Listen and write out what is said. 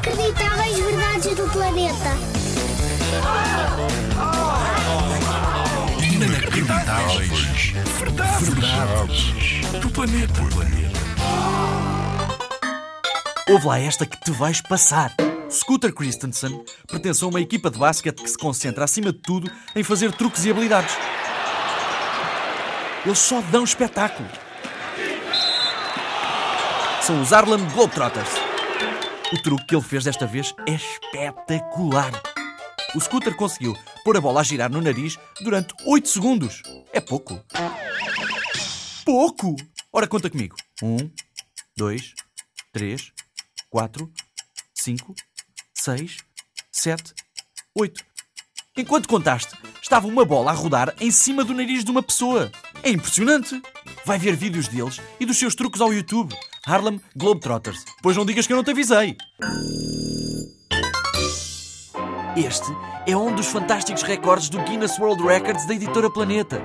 Inacreditáveis verdades do planeta. Inacreditáveis verdades, verdades do planeta. Ouve lá esta que te vais passar. Scooter Christensen pertence a uma equipa de basquete que se concentra, acima de tudo, em fazer truques e habilidades. Eles só dão espetáculo. São os Harlem Globetrotters. O truque que ele fez desta vez é espetacular. O Scooter conseguiu pôr a bola a girar no nariz durante 8 segundos. É pouco. Pouco! Ora, conta comigo. Um, dois, três, quatro, cinco, seis, sete, oito. Enquanto contaste, estava uma bola a rodar em cima do nariz de uma pessoa. É impressionante! Vai ver vídeos deles e dos seus truques ao YouTube. Harlem Globetrotters. Pois não digas que eu não te avisei. Este é um dos fantásticos recordes do Guinness World Records da editora Planeta.